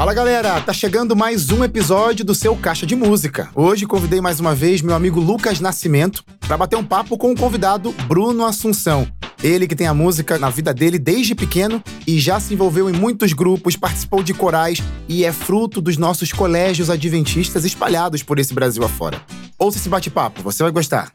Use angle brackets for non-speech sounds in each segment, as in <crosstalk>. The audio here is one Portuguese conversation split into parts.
Fala galera, tá chegando mais um episódio do seu Caixa de Música. Hoje convidei mais uma vez meu amigo Lucas Nascimento para bater um papo com o convidado Bruno Assunção. Ele que tem a música na vida dele desde pequeno e já se envolveu em muitos grupos, participou de corais e é fruto dos nossos colégios adventistas espalhados por esse Brasil afora. Ouça esse bate-papo, você vai gostar.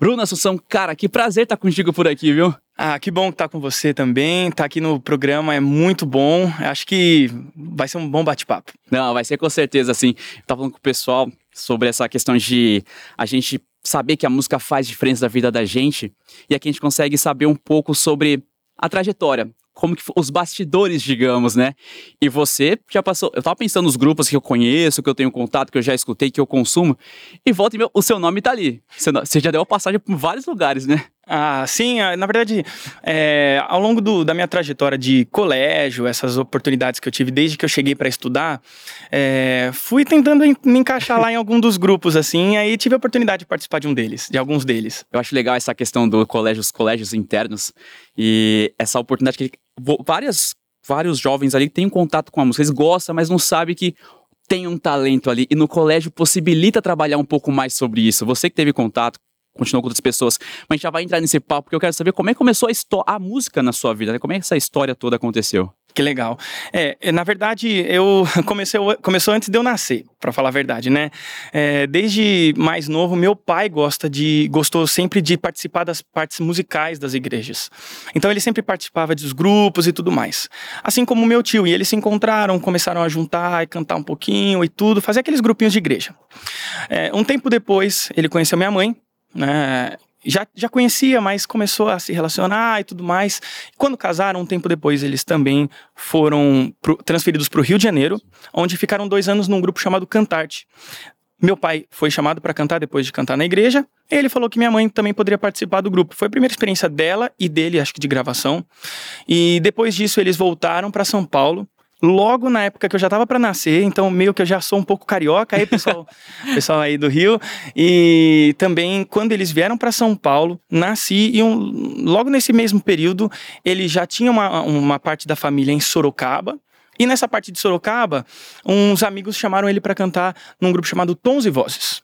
Bruno Assunção, cara, que prazer estar contigo por aqui, viu? Ah, que bom estar com você também. Estar aqui no programa é muito bom. Acho que vai ser um bom bate-papo. Não, vai ser com certeza, assim. Eu tava falando com o pessoal sobre essa questão de a gente saber que a música faz diferença da vida da gente e aqui a gente consegue saber um pouco sobre a trajetória, como que os bastidores, digamos, né? E você já passou. Eu tava pensando nos grupos que eu conheço, que eu tenho contato, que eu já escutei, que eu consumo, e volta e meu, o seu nome tá ali. Você já deu a passagem por vários lugares, né? Ah, sim, ah, na verdade, é, ao longo do, da minha trajetória de colégio, essas oportunidades que eu tive desde que eu cheguei para estudar, é, fui tentando me encaixar lá em algum dos grupos, assim, aí tive a oportunidade de participar de um deles, de alguns deles. Eu acho legal essa questão do colégio, os colégios internos, e essa oportunidade que várias, vários jovens ali têm contato com a música, eles gostam, mas não sabem que tem um talento ali, e no colégio possibilita trabalhar um pouco mais sobre isso. Você que teve contato, continuou com outras pessoas. Mas a gente já vai entrar nesse papo, porque eu quero saber como é que começou a, a música na sua vida, né? Como é que essa história toda aconteceu? Que legal. É, é na verdade, eu <laughs> comecei começou antes de eu nascer, para falar a verdade, né? É, desde mais novo, meu pai gosta de gostou sempre de participar das partes musicais das igrejas. Então ele sempre participava dos grupos e tudo mais. Assim como meu tio e eles se encontraram, começaram a juntar e cantar um pouquinho e tudo, fazer aqueles grupinhos de igreja. É, um tempo depois, ele conheceu minha mãe né? Já, já conhecia, mas começou a se relacionar e tudo mais. Quando casaram, um tempo depois, eles também foram pro, transferidos para o Rio de Janeiro, onde ficaram dois anos num grupo chamado Cantarte. Meu pai foi chamado para cantar depois de cantar na igreja. Ele falou que minha mãe também poderia participar do grupo. Foi a primeira experiência dela e dele, acho que de gravação. E depois disso, eles voltaram para São Paulo logo na época que eu já estava para nascer, então meio que eu já sou um pouco carioca, aí pessoal, <laughs> pessoal aí do Rio, e também quando eles vieram para São Paulo, nasci e um, logo nesse mesmo período ele já tinha uma, uma parte da família em Sorocaba. E nessa parte de Sorocaba, uns amigos chamaram ele para cantar num grupo chamado Tons e Vozes.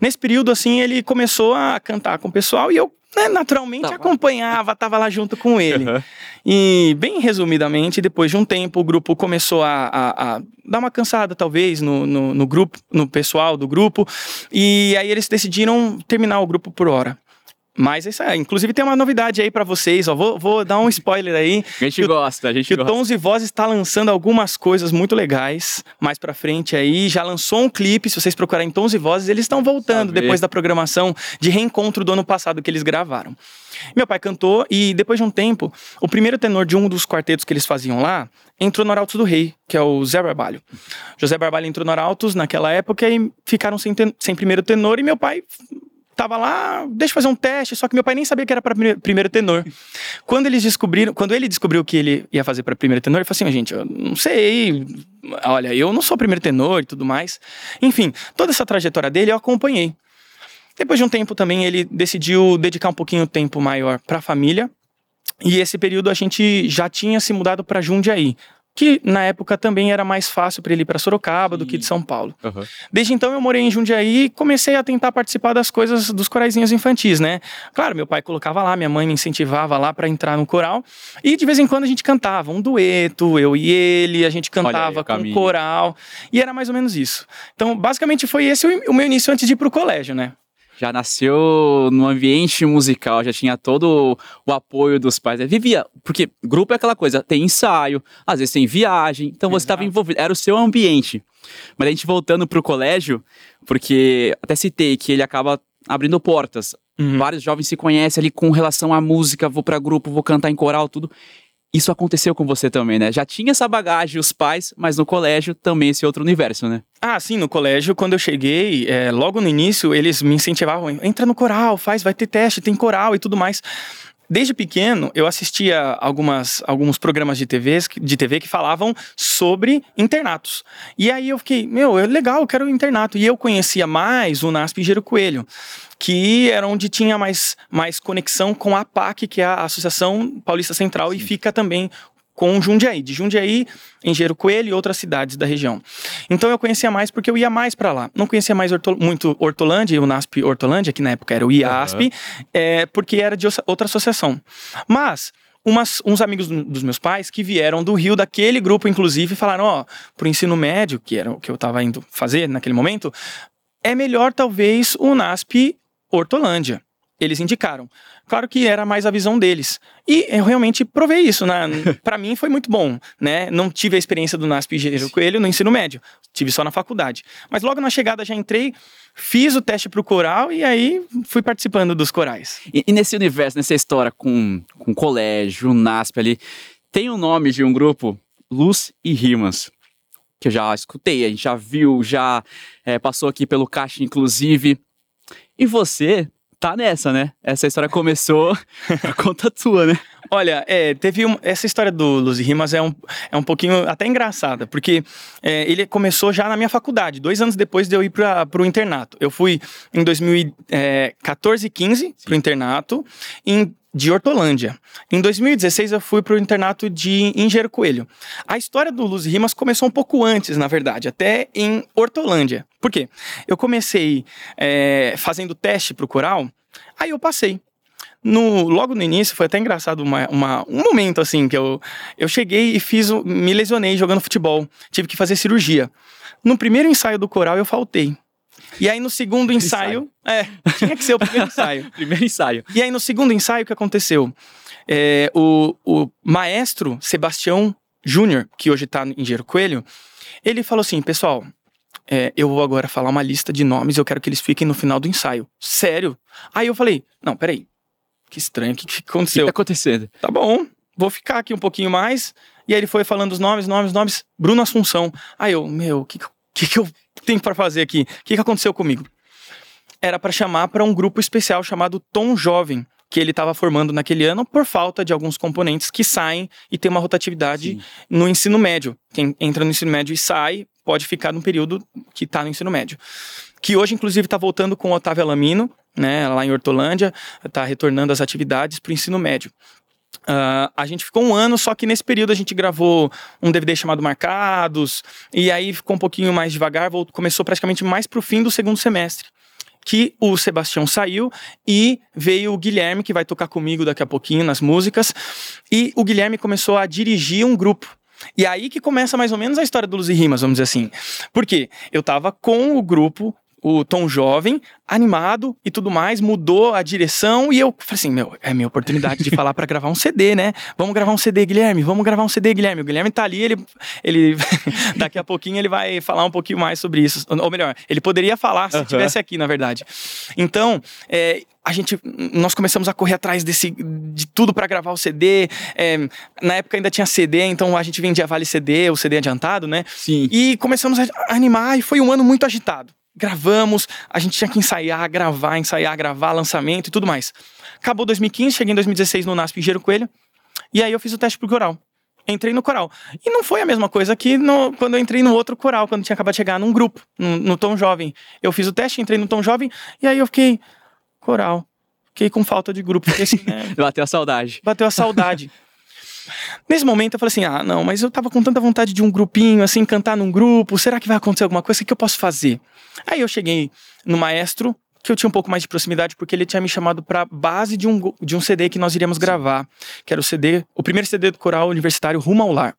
Nesse período, assim, ele começou a cantar com o pessoal e eu né, naturalmente acompanhava, estava lá junto com ele. Uhum. E, bem resumidamente, depois de um tempo, o grupo começou a, a, a dar uma cansada, talvez, no, no, no, grupo, no pessoal do grupo. E aí eles decidiram terminar o grupo por hora. Mas isso é, inclusive tem uma novidade aí para vocês, ó. Vou, vou, dar um spoiler aí. <laughs> A gente gosta, a gente que gosta. o Tons e Vozes está lançando algumas coisas muito legais mais para frente aí. Já lançou um clipe, se vocês procurarem Tons e Vozes, eles estão voltando Sabe. depois da programação de reencontro do ano passado que eles gravaram. Meu pai cantou e depois de um tempo, o primeiro tenor de um dos quartetos que eles faziam lá entrou no Arautos do Rei, que é o Zé Barbalho. José Barbalho entrou no Arautos naquela época e ficaram sem, ten sem primeiro tenor e meu pai tava lá, deixa eu fazer um teste, só que meu pai nem sabia que era para primeiro tenor. <laughs> Quando eles descobriram, quando ele descobriu que ele ia fazer para primeiro tenor, ele falou assim: "Gente, eu não sei, olha, eu não sou primeiro tenor e tudo mais". Enfim, toda essa trajetória dele eu acompanhei. Depois de um tempo também ele decidiu dedicar um pouquinho de tempo maior para a família. E esse período a gente já tinha se mudado para Jundiaí que na época também era mais fácil para ele ir para Sorocaba Sim. do que de São Paulo. Uhum. Desde então eu morei em Jundiaí e comecei a tentar participar das coisas dos coraizinhos infantis, né? Claro, meu pai colocava lá, minha mãe me incentivava lá para entrar no coral e de vez em quando a gente cantava um dueto, eu e ele, a gente cantava aí, com um coral e era mais ou menos isso. Então, basicamente foi esse o, o meu início antes de ir pro colégio, né? Já nasceu no ambiente musical, já tinha todo o apoio dos pais. Vivia, porque grupo é aquela coisa, tem ensaio, às vezes tem viagem, então você estava envolvido, era o seu ambiente. Mas a gente voltando pro colégio, porque até citei que ele acaba abrindo portas. Uhum. Vários jovens se conhecem ali com relação à música, vou para grupo, vou cantar em coral, tudo. Isso aconteceu com você também, né? Já tinha essa bagagem, os pais, mas no colégio também esse outro universo, né? Ah, sim, no colégio, quando eu cheguei, é, logo no início, eles me incentivavam, entra no coral, faz, vai ter teste, tem coral e tudo mais. Desde pequeno, eu assistia algumas, alguns programas de, TVs, de TV que falavam sobre internatos. E aí eu fiquei, meu, é legal, eu quero um internato. E eu conhecia mais o NASP Gero Coelho que era onde tinha mais, mais conexão com a APAC, que é a Associação Paulista Central, Sim. e fica também com Jundiaí, de Jundiaí, Engenheiro Coelho e outras cidades da região. Então eu conhecia mais porque eu ia mais para lá. Não conhecia mais muito Hortolândia, o NASP Hortolândia, que na época era o IASP, uhum. é, porque era de outra associação. Mas umas, uns amigos dos meus pais que vieram do Rio, daquele grupo, inclusive, falaram: ó, pro ensino médio, que era o que eu estava indo fazer naquele momento, é melhor talvez o NASP Hortolândia eles indicaram. Claro que era mais a visão deles. E eu realmente provei isso. Né? <laughs> Para mim foi muito bom. Né? Não tive a experiência do NASP Engenheiro Coelho no ensino médio. Tive só na faculdade. Mas logo na chegada já entrei, fiz o teste para o coral e aí fui participando dos corais. E, e, nesse universo, nessa história com, com colégio, NASP ali, tem o um nome de um grupo, Luz e Rimas que eu já escutei, a gente já viu, já é, passou aqui pelo caixa, inclusive. E você tá nessa, né? Essa história começou <laughs> por conta tua, né? Olha, é, teve um, essa história do Luz e Rimas é um, é um pouquinho até engraçada, porque é, ele começou já na minha faculdade, dois anos depois de eu ir para o internato. Eu fui em 2014 e 15 para o internato, em de Hortolândia. Em 2016 eu fui para o internato de Engenheiro Coelho. A história do Luz Rimas começou um pouco antes, na verdade, até em Hortolândia. Por quê? Eu comecei é, fazendo teste para o coral, aí eu passei. No, logo no início foi até engraçado uma, uma, um momento assim que eu, eu cheguei e fiz me lesionei jogando futebol tive que fazer cirurgia no primeiro ensaio do coral eu faltei e aí no segundo ensaio, ensaio. é, tinha que ser o primeiro ensaio. <laughs> primeiro ensaio. E aí no segundo ensaio o que aconteceu? É, o, o maestro Sebastião Júnior, que hoje está em Engenheiro Coelho, ele falou assim, pessoal, é, eu vou agora falar uma lista de nomes, eu quero que eles fiquem no final do ensaio. Sério? Aí eu falei, não, peraí, que estranho, o que, que aconteceu? O que tá acontecendo? Tá bom, vou ficar aqui um pouquinho mais. E aí ele foi falando os nomes, nomes, nomes. Bruno Assunção. Aí eu, meu, o que, que, que eu tenho para fazer aqui? O que, que aconteceu comigo? Era para chamar para um grupo especial chamado Tom Jovem, que ele estava formando naquele ano por falta de alguns componentes que saem e tem uma rotatividade Sim. no ensino médio. Quem entra no ensino médio e sai pode ficar no período que está no ensino médio. Que hoje, inclusive, está voltando com o Otávio Alamino, né, lá em Hortolândia, está retornando as atividades para o ensino médio. Uh, a gente ficou um ano, só que nesse período a gente gravou um DVD chamado Marcados, e aí ficou um pouquinho mais devagar, voltou, começou praticamente mais pro fim do segundo semestre. Que o Sebastião saiu e veio o Guilherme, que vai tocar comigo daqui a pouquinho nas músicas. E o Guilherme começou a dirigir um grupo. E aí que começa mais ou menos a história do Luz e Rimas, vamos dizer assim. Porque eu tava com o grupo o tom jovem, animado e tudo mais, mudou a direção e eu falei assim, meu, é minha oportunidade de falar para gravar um CD, né? Vamos gravar um CD, Guilherme, vamos gravar um CD, Guilherme. O Guilherme tá ali, ele, ele <laughs> daqui a pouquinho ele vai falar um pouquinho mais sobre isso. Ou melhor, ele poderia falar se estivesse aqui, na verdade. Então, é, a gente, nós começamos a correr atrás desse, de tudo para gravar o CD. É, na época ainda tinha CD, então a gente vendia Vale CD, o CD adiantado, né? Sim. E começamos a animar e foi um ano muito agitado gravamos, a gente tinha que ensaiar, gravar, ensaiar, gravar, lançamento e tudo mais. Acabou 2015, cheguei em 2016 no NASP Engenheiro Coelho, e aí eu fiz o teste pro coral. Entrei no coral. E não foi a mesma coisa que no, quando eu entrei no outro coral, quando tinha acabado de chegar num grupo, no, no Tom Jovem. Eu fiz o teste, entrei no Tom Jovem, e aí eu fiquei, coral. Fiquei com falta de grupo. Fiquei assim, né? <laughs> Bateu a saudade. Bateu a saudade. <laughs> Nesse momento eu falei assim: ah, não, mas eu tava com tanta vontade de um grupinho, assim, cantar num grupo, será que vai acontecer alguma coisa? O que eu posso fazer? Aí eu cheguei no maestro, que eu tinha um pouco mais de proximidade, porque ele tinha me chamado para base de um, de um CD que nós iríamos gravar, que era o CD, o primeiro CD do coral universitário Rumo ao Lar.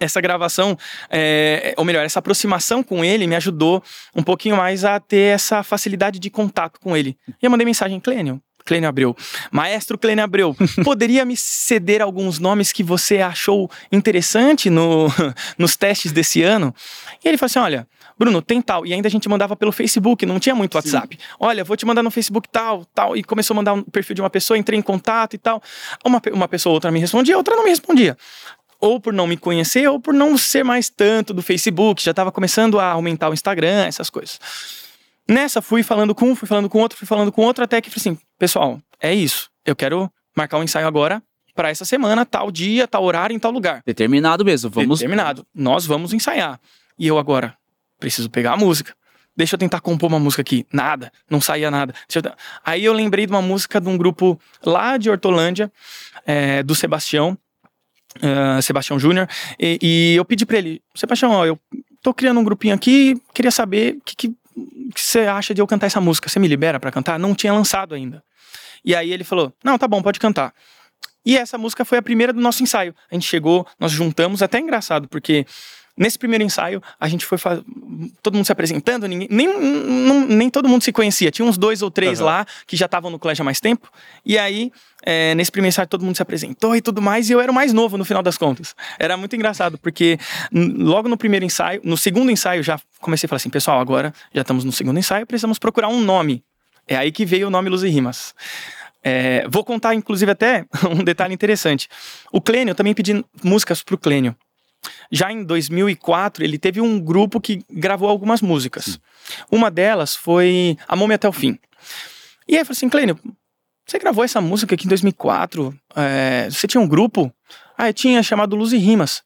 Essa gravação, é, ou melhor, essa aproximação com ele me ajudou um pouquinho mais a ter essa facilidade de contato com ele. E eu mandei mensagem, Clênio, Clênio Abreu. Maestro Clênio Abreu, <laughs> poderia me ceder alguns nomes que você achou interessante no, <laughs> nos testes desse ano? E ele falou assim: olha, Bruno, tem tal. E ainda a gente mandava pelo Facebook, não tinha muito WhatsApp. Sim. Olha, vou te mandar no Facebook tal, tal. E começou a mandar um perfil de uma pessoa, entrei em contato e tal. Uma, uma pessoa, outra me respondia, outra não me respondia ou por não me conhecer, ou por não ser mais tanto do Facebook, já estava começando a aumentar o Instagram, essas coisas. Nessa, fui falando com um, fui falando com outro, fui falando com outro, até que falei assim, pessoal, é isso. Eu quero marcar um ensaio agora para essa semana, tal dia, tal horário, em tal lugar. Determinado mesmo, vamos. Determinado. Nós vamos ensaiar. E eu agora preciso pegar a música. Deixa eu tentar compor uma música aqui. Nada, não saía nada. Eu... Aí eu lembrei de uma música de um grupo lá de Hortolândia, é, do Sebastião, uh, Sebastião Júnior, e, e, eu pedi para ele, Sebastião, ó, eu tô criando um grupinho aqui, queria saber o que, que, que, você acha de eu cantar essa música, você me libera para cantar? Não tinha lançado ainda. E aí ele falou, não, tá bom, pode cantar. E essa música foi a primeira do nosso ensaio. A gente chegou, nós juntamos, até engraçado, porque Nesse primeiro ensaio, a gente foi faz... todo mundo se apresentando, ninguém... nem, nem, nem todo mundo se conhecia. Tinha uns dois ou três uhum. lá que já estavam no colégio há mais tempo. E aí, é, nesse primeiro ensaio, todo mundo se apresentou e tudo mais. E eu era o mais novo no final das contas. Era muito engraçado, porque logo no primeiro ensaio, no segundo ensaio, já comecei a falar assim: pessoal, agora já estamos no segundo ensaio, precisamos procurar um nome. É aí que veio o nome Luz e Rimas. É, vou contar, inclusive, até <laughs> um detalhe interessante. O Clênio, eu também pedi músicas pro Clênio. Já em 2004, ele teve um grupo que gravou algumas músicas. Sim. Uma delas foi A Múmia Até o Fim. E aí eu falei assim, Clênio, você gravou essa música aqui em 2004? É, você tinha um grupo? Ah, eu tinha, chamado Luz e Rimas.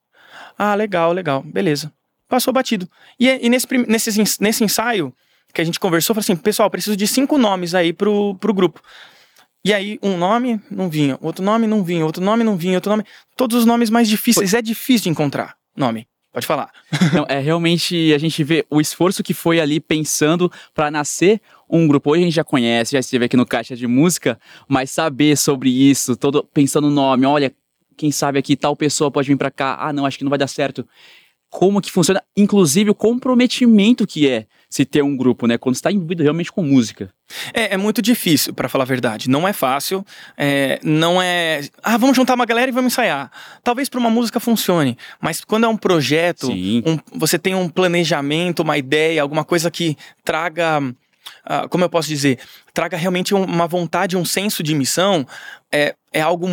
Ah, legal, legal, beleza. Passou batido. E, e nesse, nesse, nesse ensaio que a gente conversou, falei assim, pessoal, preciso de cinco nomes aí pro, pro grupo. E aí, um nome não vinha, outro nome não vinha, outro nome não vinha, outro nome. Todos os nomes mais difíceis. Foi. É difícil de encontrar nome. Pode falar. Não, é realmente a gente vê o esforço que foi ali pensando para nascer um grupo. Hoje a gente já conhece, já esteve aqui no Caixa de Música, mas saber sobre isso, todo pensando no nome, olha, quem sabe aqui tal pessoa pode vir para cá. Ah, não, acho que não vai dar certo como que funciona, inclusive o comprometimento que é se ter um grupo, né? Quando está envolvido realmente com música. É, é muito difícil, para falar a verdade. Não é fácil. É, não é. Ah, vamos juntar uma galera e vamos ensaiar. Talvez para uma música funcione, mas quando é um projeto, um, você tem um planejamento, uma ideia, alguma coisa que traga. Uh, como eu posso dizer, traga realmente uma vontade, um senso de missão, é, é algo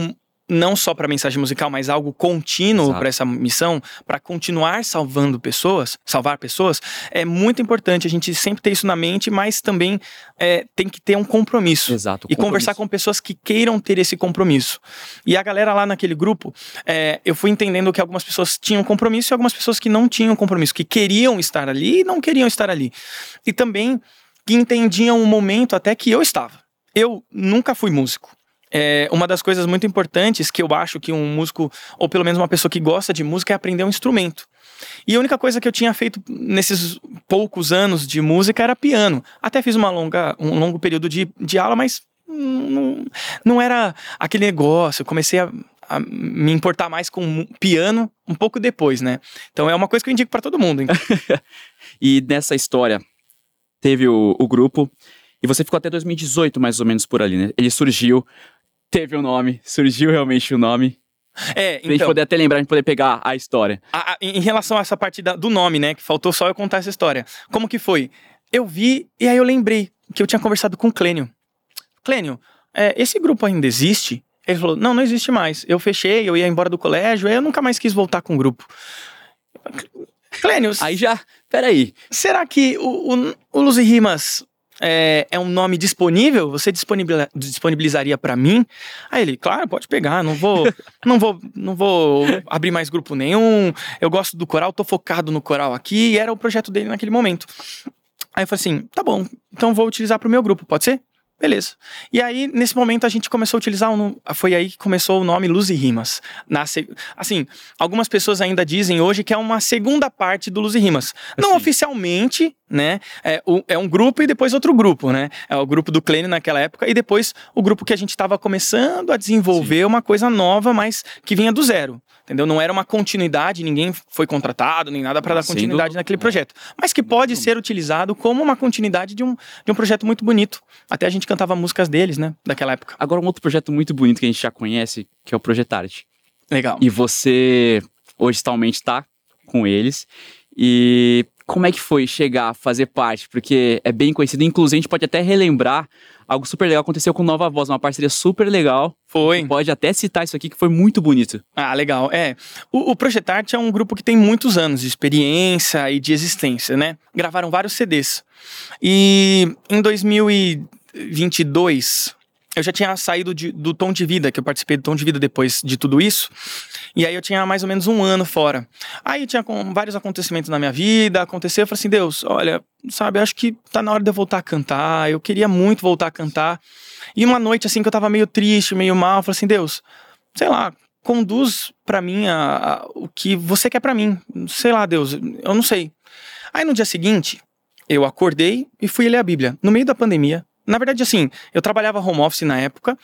não só para mensagem musical, mas algo contínuo para essa missão, para continuar salvando pessoas, salvar pessoas, é muito importante a gente sempre ter isso na mente, mas também é, tem que ter um compromisso. Exato. E compromisso. conversar com pessoas que queiram ter esse compromisso. E a galera lá naquele grupo, é, eu fui entendendo que algumas pessoas tinham compromisso e algumas pessoas que não tinham compromisso, que queriam estar ali e não queriam estar ali. E também que entendiam o momento até que eu estava. Eu nunca fui músico é, uma das coisas muito importantes que eu acho que um músico, ou pelo menos uma pessoa que gosta de música, é aprender um instrumento. E a única coisa que eu tinha feito nesses poucos anos de música era piano. Até fiz uma longa, um longo período de, de aula, mas não, não era aquele negócio. Eu comecei a, a me importar mais com piano um pouco depois, né? Então é uma coisa que eu indico para todo mundo. <laughs> e nessa história, teve o, o grupo, e você ficou até 2018 mais ou menos por ali, né? Ele surgiu teve o um nome, surgiu realmente o um nome. É, então. Pra gente poder até lembrar, a gente poder pegar a história. A, a, em relação a essa parte da, do nome, né? Que faltou só eu contar essa história. Como que foi? Eu vi e aí eu lembrei que eu tinha conversado com o Clênio. Clênio, é, esse grupo ainda existe? Ele falou: não, não existe mais. Eu fechei, eu ia embora do colégio, aí eu nunca mais quis voltar com o grupo. Clênio. Aí já, peraí. Será que o, o, o Luz e Rimas é, é, um nome disponível? Você disponibilizaria para mim? Aí ele, claro, pode pegar, não vou, <laughs> não vou, não vou abrir mais grupo nenhum. Eu gosto do coral, tô focado no coral aqui, e era o projeto dele naquele momento. Aí eu falei assim, tá bom, então vou utilizar para o meu grupo, pode ser? Beleza. E aí, nesse momento, a gente começou a utilizar. Um, foi aí que começou o nome Luz e Rimas. Na, assim, algumas pessoas ainda dizem hoje que é uma segunda parte do Luz e Rimas. Não assim. oficialmente, né? É, o, é, um grupo e depois outro grupo, né? É o grupo do Clênio naquela época e depois o grupo que a gente estava começando a desenvolver Sim. uma coisa nova, mas que vinha do zero. Entendeu? Não era uma continuidade, ninguém foi contratado, nem nada para dar continuidade naquele projeto. Mas que pode ser utilizado como uma continuidade de um, de um projeto muito bonito. Até a gente cantava músicas deles, né? Daquela época. Agora, um outro projeto muito bonito que a gente já conhece, que é o Projetarte. Legal. E você hoje atualmente está com eles. E como é que foi chegar a fazer parte? Porque é bem conhecido. Inclusive, a gente pode até relembrar algo super legal aconteceu com Nova Voz, uma parceria super legal. Foi. Pode até citar isso aqui que foi muito bonito. Ah, legal. É. O, o Projetarte é um grupo que tem muitos anos de experiência e de existência, né? Gravaram vários CDs. E em 2022, eu já tinha saído de, do Tom de Vida, que eu participei do Tom de Vida depois de tudo isso. E aí eu tinha mais ou menos um ano fora. Aí tinha com vários acontecimentos na minha vida, aconteceu, eu falei assim, Deus, olha, sabe, acho que tá na hora de eu voltar a cantar. Eu queria muito voltar a cantar. E uma noite assim que eu tava meio triste, meio mal, eu falei assim, Deus, sei lá, conduz para mim a, a, o que você quer para mim. Sei lá, Deus, eu não sei. Aí no dia seguinte, eu acordei e fui ler a Bíblia. No meio da pandemia, na verdade, assim, eu trabalhava home office na época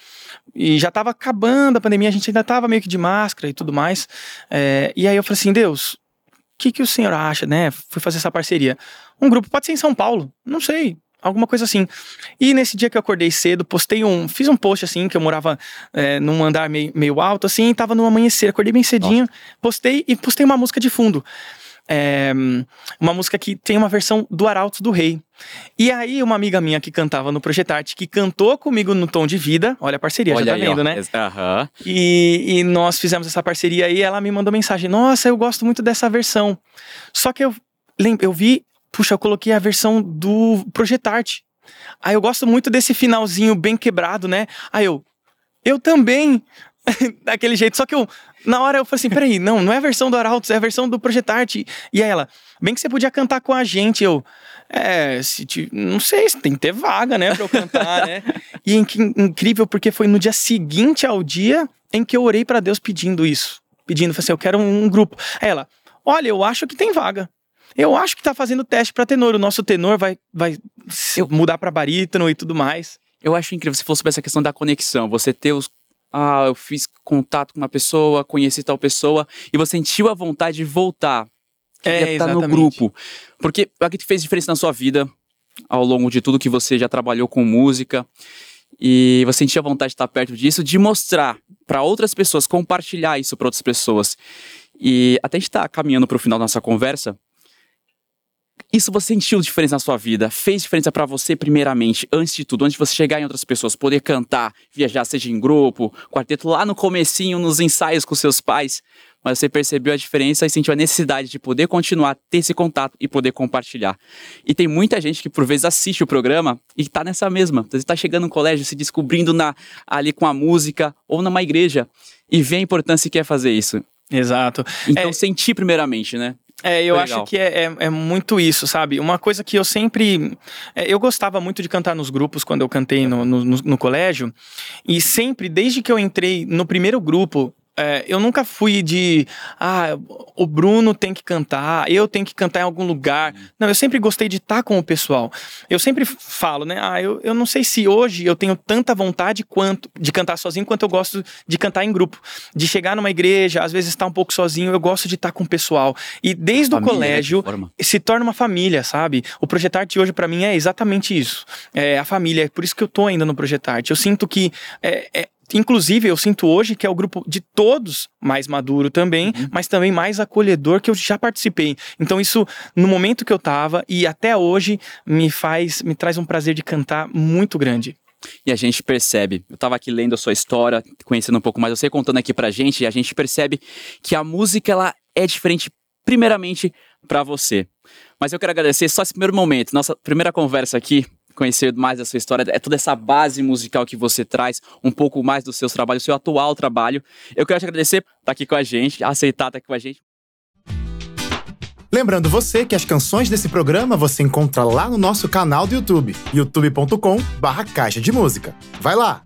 e já estava acabando a pandemia, a gente ainda estava meio que de máscara e tudo mais. É, e aí eu falei assim, Deus, o que, que o senhor acha, né? Fui fazer essa parceria. Um grupo, pode ser em São Paulo, não sei, alguma coisa assim. E nesse dia que eu acordei cedo, postei um, fiz um post assim, que eu morava é, num andar meio, meio alto, assim, tava no amanhecer, acordei bem cedinho, Nossa. postei e postei uma música de fundo. É, uma música que tem uma versão do Arautos do Rei. E aí, uma amiga minha que cantava no Projetarte, que cantou comigo no Tom de Vida, olha a parceria, olha já tá aí, vendo, ó. né? Uhum. E, e, nós fizemos essa parceria aí, ela me mandou mensagem: Nossa, eu gosto muito dessa versão. Só que eu, eu vi, puxa, eu coloquei a versão do Projetarte. Aí eu gosto muito desse finalzinho bem quebrado, né? Aí eu, eu também. <laughs> daquele jeito. Só que eu, na hora eu falei assim: peraí, não, não é a versão do Arautos, é a versão do Projetarte. E aí ela, bem que você podia cantar com a gente. Eu, é, se te, não sei, tem que ter vaga, né, pra eu cantar, né? E incrível porque foi no dia seguinte ao dia em que eu orei para Deus pedindo isso. Pedindo, falei assim: eu quero um, um grupo. Aí ela, olha, eu acho que tem vaga. Eu acho que tá fazendo teste para tenor. O nosso tenor vai, vai eu, mudar para barítono e tudo mais. Eu acho incrível você falou sobre essa questão da conexão, você ter os ah, eu fiz contato com uma pessoa, conheci tal pessoa, e você sentiu a vontade de voltar. É, estar no grupo. Porque o que fez diferença na sua vida, ao longo de tudo que você já trabalhou com música, e você sentia a vontade de estar perto disso, de mostrar para outras pessoas, compartilhar isso para outras pessoas. E até a gente está caminhando para o final da nossa conversa, isso você sentiu diferença na sua vida? Fez diferença para você primeiramente, antes de tudo, antes de você chegar em outras pessoas, poder cantar, viajar, seja em grupo, quarteto, lá no comecinho, nos ensaios com seus pais, mas você percebeu a diferença e sentiu a necessidade de poder continuar, ter esse contato e poder compartilhar. E tem muita gente que por vezes assiste o programa e está nessa mesma. Você está chegando no colégio, se descobrindo na, ali com a música ou numa igreja e vê a importância que quer fazer isso. Exato. Então, é... sentir primeiramente, né? É, eu acho que é, é, é, muito isso, sabe? Uma coisa que eu sempre. É, eu gostava muito de cantar nos grupos quando eu cantei no, no, no, no colégio. E sempre, desde que eu entrei no primeiro grupo, é, eu nunca fui de ah, o Bruno tem que cantar, eu tenho que cantar em algum lugar. Uhum. Não, eu sempre gostei de estar com o pessoal. Eu sempre falo, né? Ah, eu, eu não sei se hoje eu tenho tanta vontade quanto de cantar sozinho quanto eu gosto de cantar em grupo. De chegar numa igreja, às vezes estar um pouco sozinho, eu gosto de estar com o pessoal. E desde família, o colégio se torna uma família, sabe? O Projetarte hoje para mim é exatamente isso. É a família, é por isso que eu tô ainda no Projetarte. Eu sinto que é, é Inclusive, eu sinto hoje que é o grupo de todos mais maduro também, uhum. mas também mais acolhedor que eu já participei. Então, isso, no momento que eu tava e até hoje, me faz, me traz um prazer de cantar muito grande. E a gente percebe, eu tava aqui lendo a sua história, conhecendo um pouco mais você, contando aqui pra gente, e a gente percebe que a música, ela é diferente, primeiramente, para você. Mas eu quero agradecer só esse primeiro momento, nossa primeira conversa aqui, conhecer mais da sua história, é toda essa base musical que você traz, um pouco mais dos seus trabalhos, do seu atual trabalho. Eu quero te agradecer por estar aqui com a gente, aceitar estar aqui com a gente. Lembrando você que as canções desse programa você encontra lá no nosso canal do YouTube, youtube.com/caixa de música. Vai lá!